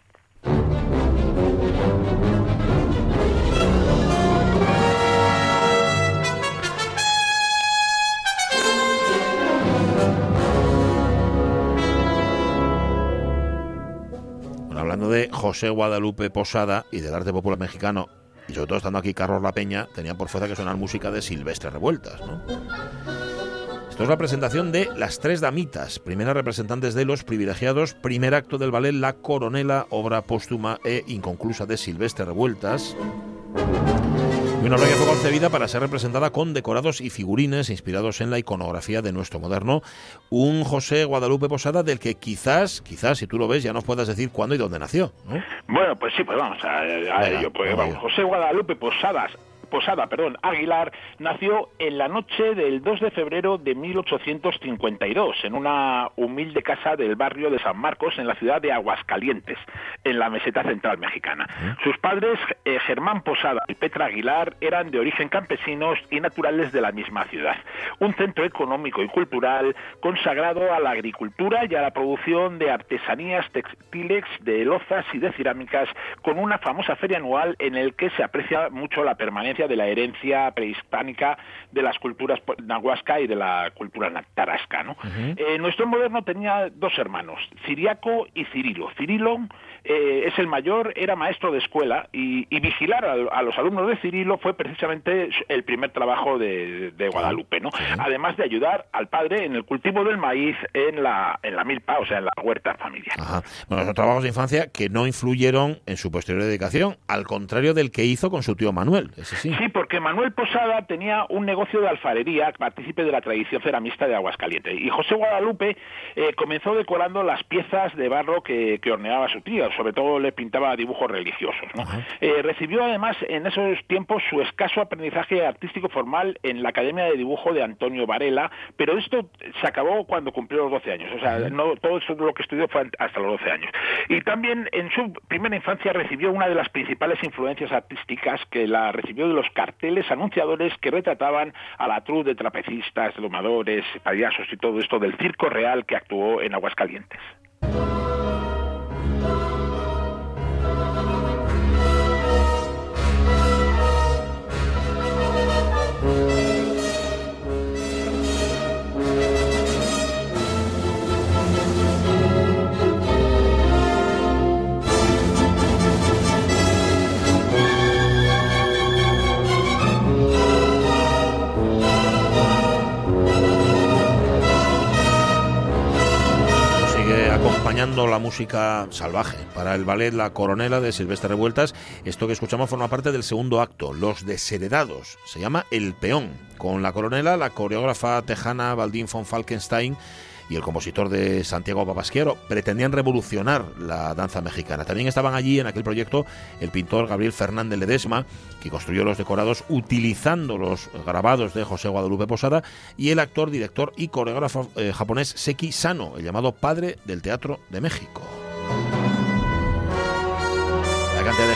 De José Guadalupe Posada y del arte popular mexicano, y sobre todo estando aquí Carlos La Peña, tenía por fuerza que sonar música de Silvestre Revueltas. Esto es la presentación de Las Tres Damitas, primeras representantes de los privilegiados, primer acto del ballet La Coronela, obra póstuma e inconclusa de Silvestre Revueltas. Y una que fue concebida para ser representada con decorados y figurines inspirados en la iconografía de nuestro moderno. Un José Guadalupe Posada del que quizás, quizás si tú lo ves, ya nos puedas decir cuándo y dónde nació. ¿no? Bueno, pues sí, pues vamos a, a Venga, ello. Pues, vamos. José Guadalupe Posadas. Posada, perdón, Aguilar, nació en la noche del 2 de febrero de 1852 en una humilde casa del barrio de San Marcos en la ciudad de Aguascalientes, en la meseta central mexicana. Sus padres, eh, Germán Posada y Petra Aguilar, eran de origen campesinos y naturales de la misma ciudad. Un centro económico y cultural consagrado a la agricultura y a la producción de artesanías textiles, de lozas y de cerámicas, con una famosa feria anual en el que se aprecia mucho la permanencia de la herencia prehispánica de las culturas nahuasca y de la cultura tarasca. ¿no? Eh, nuestro moderno tenía dos hermanos, Ciriaco y Cirilo. Cirilo eh, es el mayor, era maestro de escuela y, y vigilar a, a los alumnos de Cirilo fue precisamente el primer trabajo de, de Guadalupe, ¿no? Además de ayudar al padre en el cultivo del maíz en la, en la milpa, o sea, en la huerta familiar. Ajá. Bueno, son trabajos de infancia que no influyeron en su posterior dedicación, al contrario del que hizo con su tío Manuel. Ese sí. Sí, porque Manuel Posada tenía un negocio de alfarería, partícipe de la tradición ceramista de Aguascalientes. Y José Guadalupe eh, comenzó decorando las piezas de barro que, que horneaba su tío, sobre todo le pintaba dibujos religiosos. ¿no? Eh, recibió además en esos tiempos su escaso aprendizaje artístico formal en la Academia de Dibujo de Antonio Varela, pero esto se acabó cuando cumplió los 12 años. O sea, no todo eso lo que estudió fue hasta los 12 años. Y también en su primera infancia recibió una de las principales influencias artísticas que la recibió de los carteles anunciadores que retrataban a la troupe de trapecistas, domadores, payasos y todo esto del circo real que actuó en Aguascalientes. La música salvaje para el ballet La Coronela de Silvestre Revueltas. Esto que escuchamos forma parte del segundo acto, Los Desheredados. Se llama El Peón. Con la coronela, la coreógrafa tejana Valdín von Falkenstein y el compositor de Santiago Papasquiero pretendían revolucionar la danza mexicana. También estaban allí en aquel proyecto el pintor Gabriel Fernández Ledesma, que construyó los decorados utilizando los grabados de José Guadalupe Posada, y el actor, director y coreógrafo eh, japonés Seki Sano, el llamado padre del teatro de México.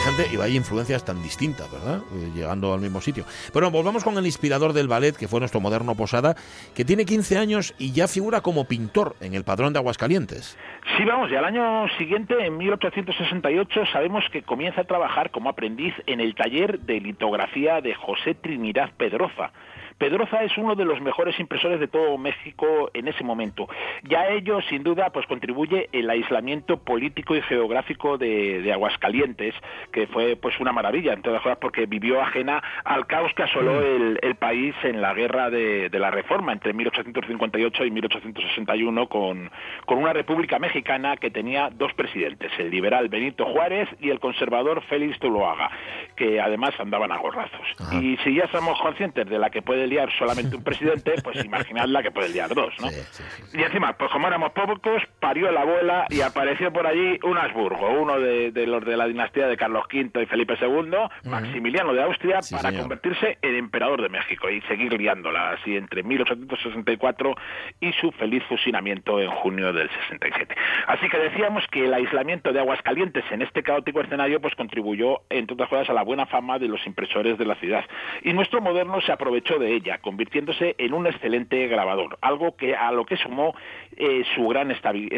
Gente y vaya influencias tan distintas, ¿verdad? Eh, llegando al mismo sitio. Pero volvamos con el inspirador del ballet, que fue nuestro moderno Posada, que tiene 15 años y ya figura como pintor en el padrón de Aguascalientes. Sí, vamos, y al año siguiente, en 1868, sabemos que comienza a trabajar como aprendiz en el taller de litografía de José Trinidad Pedroza. Pedroza es uno de los mejores impresores de todo México en ese momento. Ya ello, sin duda, pues contribuye el aislamiento político y geográfico de, de Aguascalientes, que fue pues una maravilla, entre otras cosas, porque vivió ajena al caos que asoló el, el país en la guerra de, de la Reforma entre 1858 y 1861 con, con una república mexicana que tenía dos presidentes, el liberal Benito Juárez y el conservador Félix Zuloaga, que además andaban a gorrazos. Ajá. Y si ya somos conscientes de la que puede puede liar solamente un presidente, pues imaginad la que puede liar dos, ¿no? Sí, sí, sí. Y encima, pues como éramos pocos, parió la abuela y apareció por allí un Habsburgo, uno de, de los de la dinastía de Carlos V y Felipe II, Maximiliano de Austria, para señor. convertirse en emperador de México y seguir liándola así entre 1864 y su feliz fusilamiento en junio del 67. Así que decíamos que el aislamiento de Aguascalientes en este caótico escenario pues contribuyó, entre otras cosas, a la buena fama de los impresores de la ciudad. Y nuestro moderno se aprovechó de ella, convirtiéndose en un excelente grabador, algo que a lo que sumó eh, su gran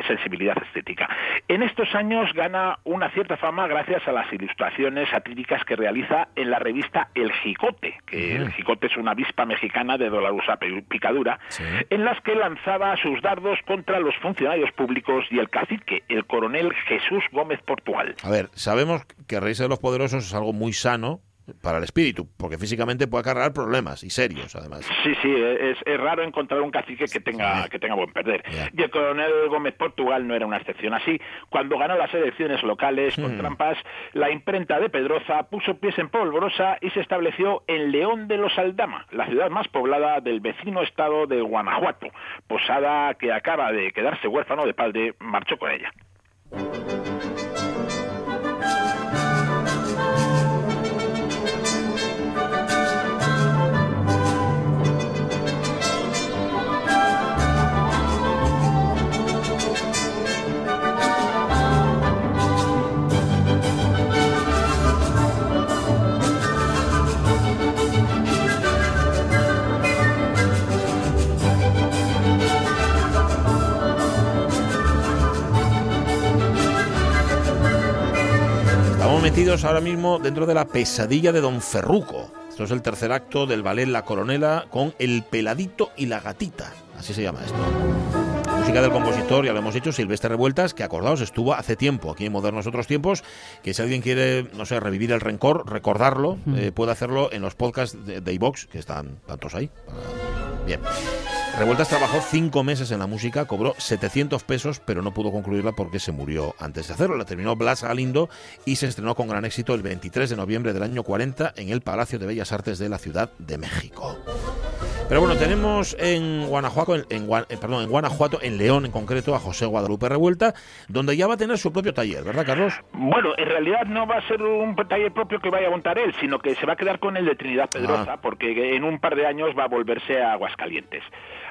sensibilidad estética. En estos años gana una cierta fama gracias a las ilustraciones satíricas que realiza en la revista El Jicote, que el Jicote es una avispa mexicana de dolorosa picadura, Sí. en las que lanzaba sus dardos contra los funcionarios públicos y el cacique, el coronel Jesús Gómez Portugal. A ver, sabemos que reírse de los poderosos es algo muy sano para el espíritu, porque físicamente puede acarrear problemas y serios, además. Sí, sí, es, es raro encontrar un cacique que tenga, que tenga buen perder. Y el coronel Gómez Portugal no era una excepción así. Cuando ganó las elecciones locales con Hmm. trampas, la imprenta de Pedroza puso pies en polvorosa y se estableció en León de los Aldama, la ciudad más poblada del vecino estado de Guanajuato. Posada que acaba de quedarse huérfano de padre, marchó con ella. Metidos ahora mismo dentro de la pesadilla de Don Ferruco. Esto es el tercer acto del ballet La Coronela con El Peladito y la Gatita. Así se llama esto. Música del compositor, ya lo hemos dicho, Silvestre Revueltas, que acordaos, estuvo hace tiempo aquí en Modernos Otros Tiempos, que si alguien quiere, no sé, revivir el rencor, recordarlo, eh, puede hacerlo en los podcasts de, de iVox, que están tantos ahí. Bien. Revueltas trabajó cinco meses en la música, cobró 700 pesos, pero no pudo concluirla porque se murió antes de hacerlo. La terminó Blas Galindo y se estrenó con gran éxito el 23 de noviembre del año 40 en el Palacio de Bellas Artes de la Ciudad de México. Pero bueno, tenemos en Guanajuato, en, en eh, perdón, en Guanajuato, en León en concreto, a José Guadalupe Revuelta, donde ya va a tener su propio taller, ¿verdad, Carlos? Bueno, en realidad no va a ser un taller propio que vaya a montar él, sino que se va a quedar con el de Trinidad Pedrosa, Ah. porque en un par de años va a volverse a Aguascalientes.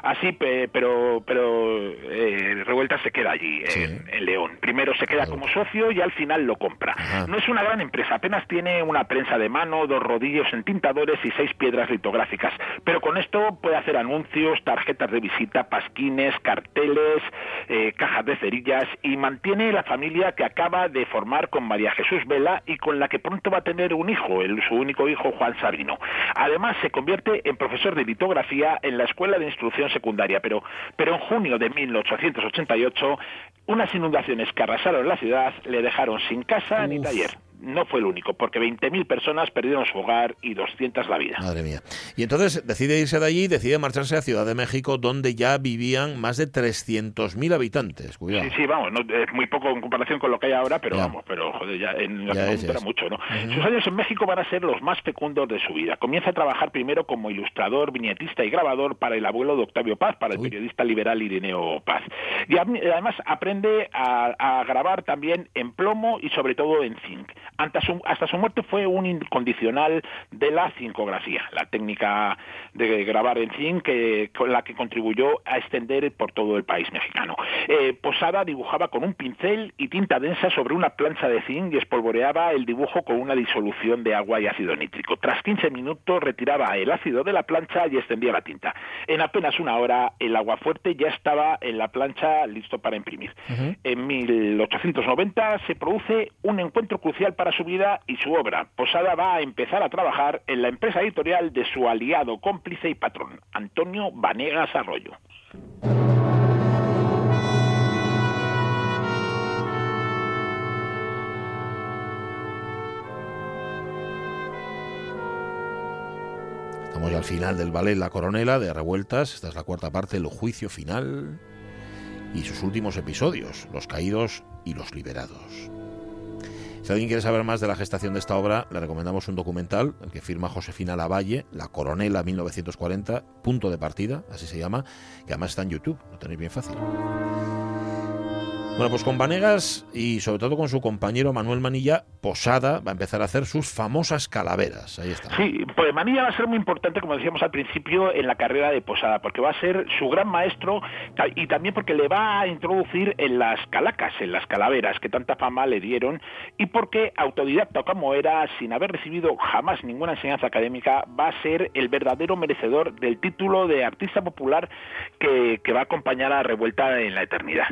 Así, pe- pero pero eh, Revuelta se queda allí, en, León. Primero se queda Claro. como socio y al final lo compra. Ajá. No es una gran empresa, apenas tiene una prensa de mano, dos rodillos en tintadores y seis piedras litográficas. Pero con esto puede hacer anuncios, tarjetas de visita, pasquines, carteles, eh, cajas de cerillas y mantiene la familia que acaba de formar con María Jesús Vela y con la que pronto va a tener un hijo, el, su único hijo Juan Sabino. Además se convierte en profesor de litografía en la Escuela de Instrucción Secundaria, pero, pero en junio de 1888 unas inundaciones que arrasaron la ciudad le dejaron sin casa ni taller. No fue el único, porque 20.000 personas perdieron su hogar y 200 la vida. Madre mía. Y entonces decide irse de allí, decide marcharse a Ciudad de México, donde ya vivían más de 300.000 habitantes. Cuidado. Sí, sí, vamos, no, es muy poco en comparación con lo que hay ahora, pero Ya. vamos, pero joder, ya en la Ya es, era es. mucho, ¿no? Sus años en México van a ser los más fecundos de su vida. Comienza a trabajar primero como ilustrador, viñetista y grabador para el abuelo de Octavio Paz, para el Uy. periodista liberal Ireneo Paz. Y además aprende a, a grabar también en plomo y sobre todo en zinc. Hasta su, hasta su muerte fue un incondicional de la zincografía, la técnica de grabar en zinc que, con la que contribuyó a extender por todo el país mexicano. Eh, Posada dibujaba con un pincel y tinta densa sobre una plancha de zinc y espolvoreaba el dibujo con una disolución de agua y ácido nítrico. Tras 15 minutos retiraba el ácido de la plancha y extendía la tinta. En apenas una hora el agua fuerte ya estaba en la plancha listo para imprimir. En 1890 se produce un encuentro crucial para su vida y su obra. Posada va a empezar a trabajar en la empresa editorial de su aliado, cómplice y patrón, Antonio Vanegas Arroyo. Estamos ya al final del ballet La Coronela de Revueltas. Esta es la cuarta parte, el juicio final y sus últimos episodios, los caídos y los liberados. Si alguien quiere saber más de la gestación de esta obra, le recomendamos un documental, el que firma Josefina Lavalle, La Coronela 1940, punto de partida, así se llama, que además está en YouTube, lo tenéis bien fácil. Bueno, pues con Vanegas y sobre todo con su compañero Manuel Manilla, Posada va a empezar a hacer sus famosas calaveras. Ahí está. Sí, pues Manilla va a ser muy importante, como decíamos al principio, en la carrera de Posada, porque va a ser su gran maestro y también porque le va a introducir en las calacas, en las calaveras, que tanta fama le dieron, y porque autodidacta como era, sin haber recibido jamás ninguna enseñanza académica, va a ser el verdadero merecedor del título de artista popular que, que va a acompañar a Revuelta en la eternidad.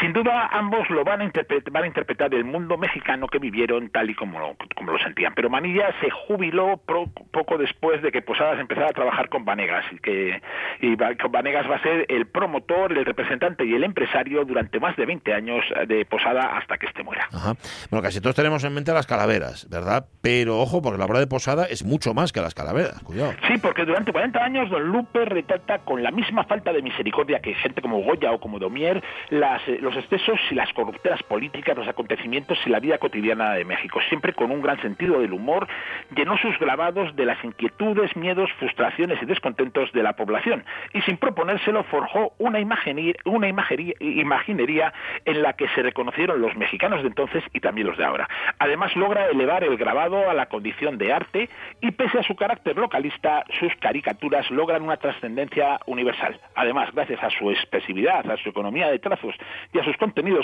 Sin duda, ambos lo van a, interpre- van a interpretar el mundo mexicano que vivieron tal y como lo, como lo sentían. Pero Manilla se jubiló pro- poco después de que Posadas empezara a trabajar con Vanegas y que y Vanegas va a ser el promotor, el representante y el empresario durante más de 20 años de Posada hasta que este muera. Ajá. Bueno, casi todos tenemos en mente las calaveras, ¿verdad? Pero ojo, porque la obra de Posada es mucho más que las calaveras, cuidado. Sí, porque durante 40 años Don Lupe retrata con la misma falta de misericordia que gente como Goya o como Domier las, los excesos y las corruptelas políticas, los acontecimientos y la vida cotidiana de México. Siempre con un gran sentido del humor, llenó sus grabados de las inquietudes, miedos, frustraciones y descontentos de la población. Y sin proponérselo forjó una, imagini- una imagería- imaginería en la que se reconocieron los mexicanos de entonces y también los de ahora. Además logra elevar el grabado a la condición de arte y pese a su carácter localista, sus caricaturas logran una trascendencia universal. Además, gracias a su expresividad, a su economía de trazos y a sus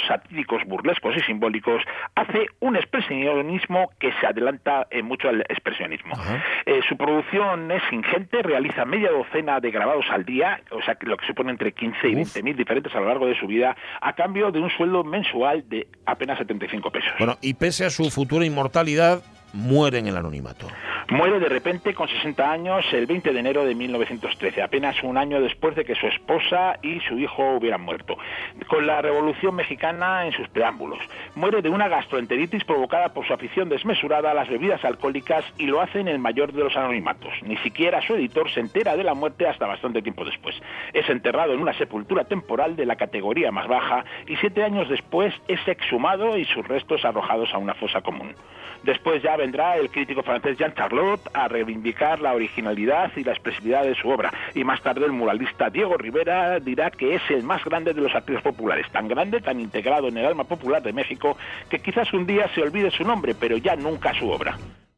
satíricos, burlescos y simbólicos, hace un expresionismo que se adelanta en mucho al expresionismo. Eh, su producción es ingente, realiza media docena de grabados al día, o sea, lo que supone entre 15 y 20 mil diferentes a lo largo de su vida, a cambio de un sueldo mensual de apenas 75 pesos. Bueno, y pese a su futura inmortalidad, muere en el anonimato. Muere de repente con 60 años el 20 de enero de 1913, apenas un año después de que su esposa y su hijo hubieran muerto, con la Revolución Mexicana en sus preámbulos. Muere de una gastroenteritis provocada por su afición desmesurada a las bebidas alcohólicas y lo hace en el mayor de los anonimatos. Ni siquiera su editor se entera de la muerte hasta bastante tiempo después. Es enterrado en una sepultura temporal de la categoría más baja y siete años después es exhumado y sus restos arrojados a una fosa común. Después ya vendrá el crítico francés Jean Charlotte a reivindicar la originalidad y la expresividad de su obra. Y más tarde el muralista Diego Rivera dirá que es el más grande de los artistas populares, tan grande, tan integrado en el alma popular de México, que quizás un día se olvide su nombre, pero ya nunca su obra.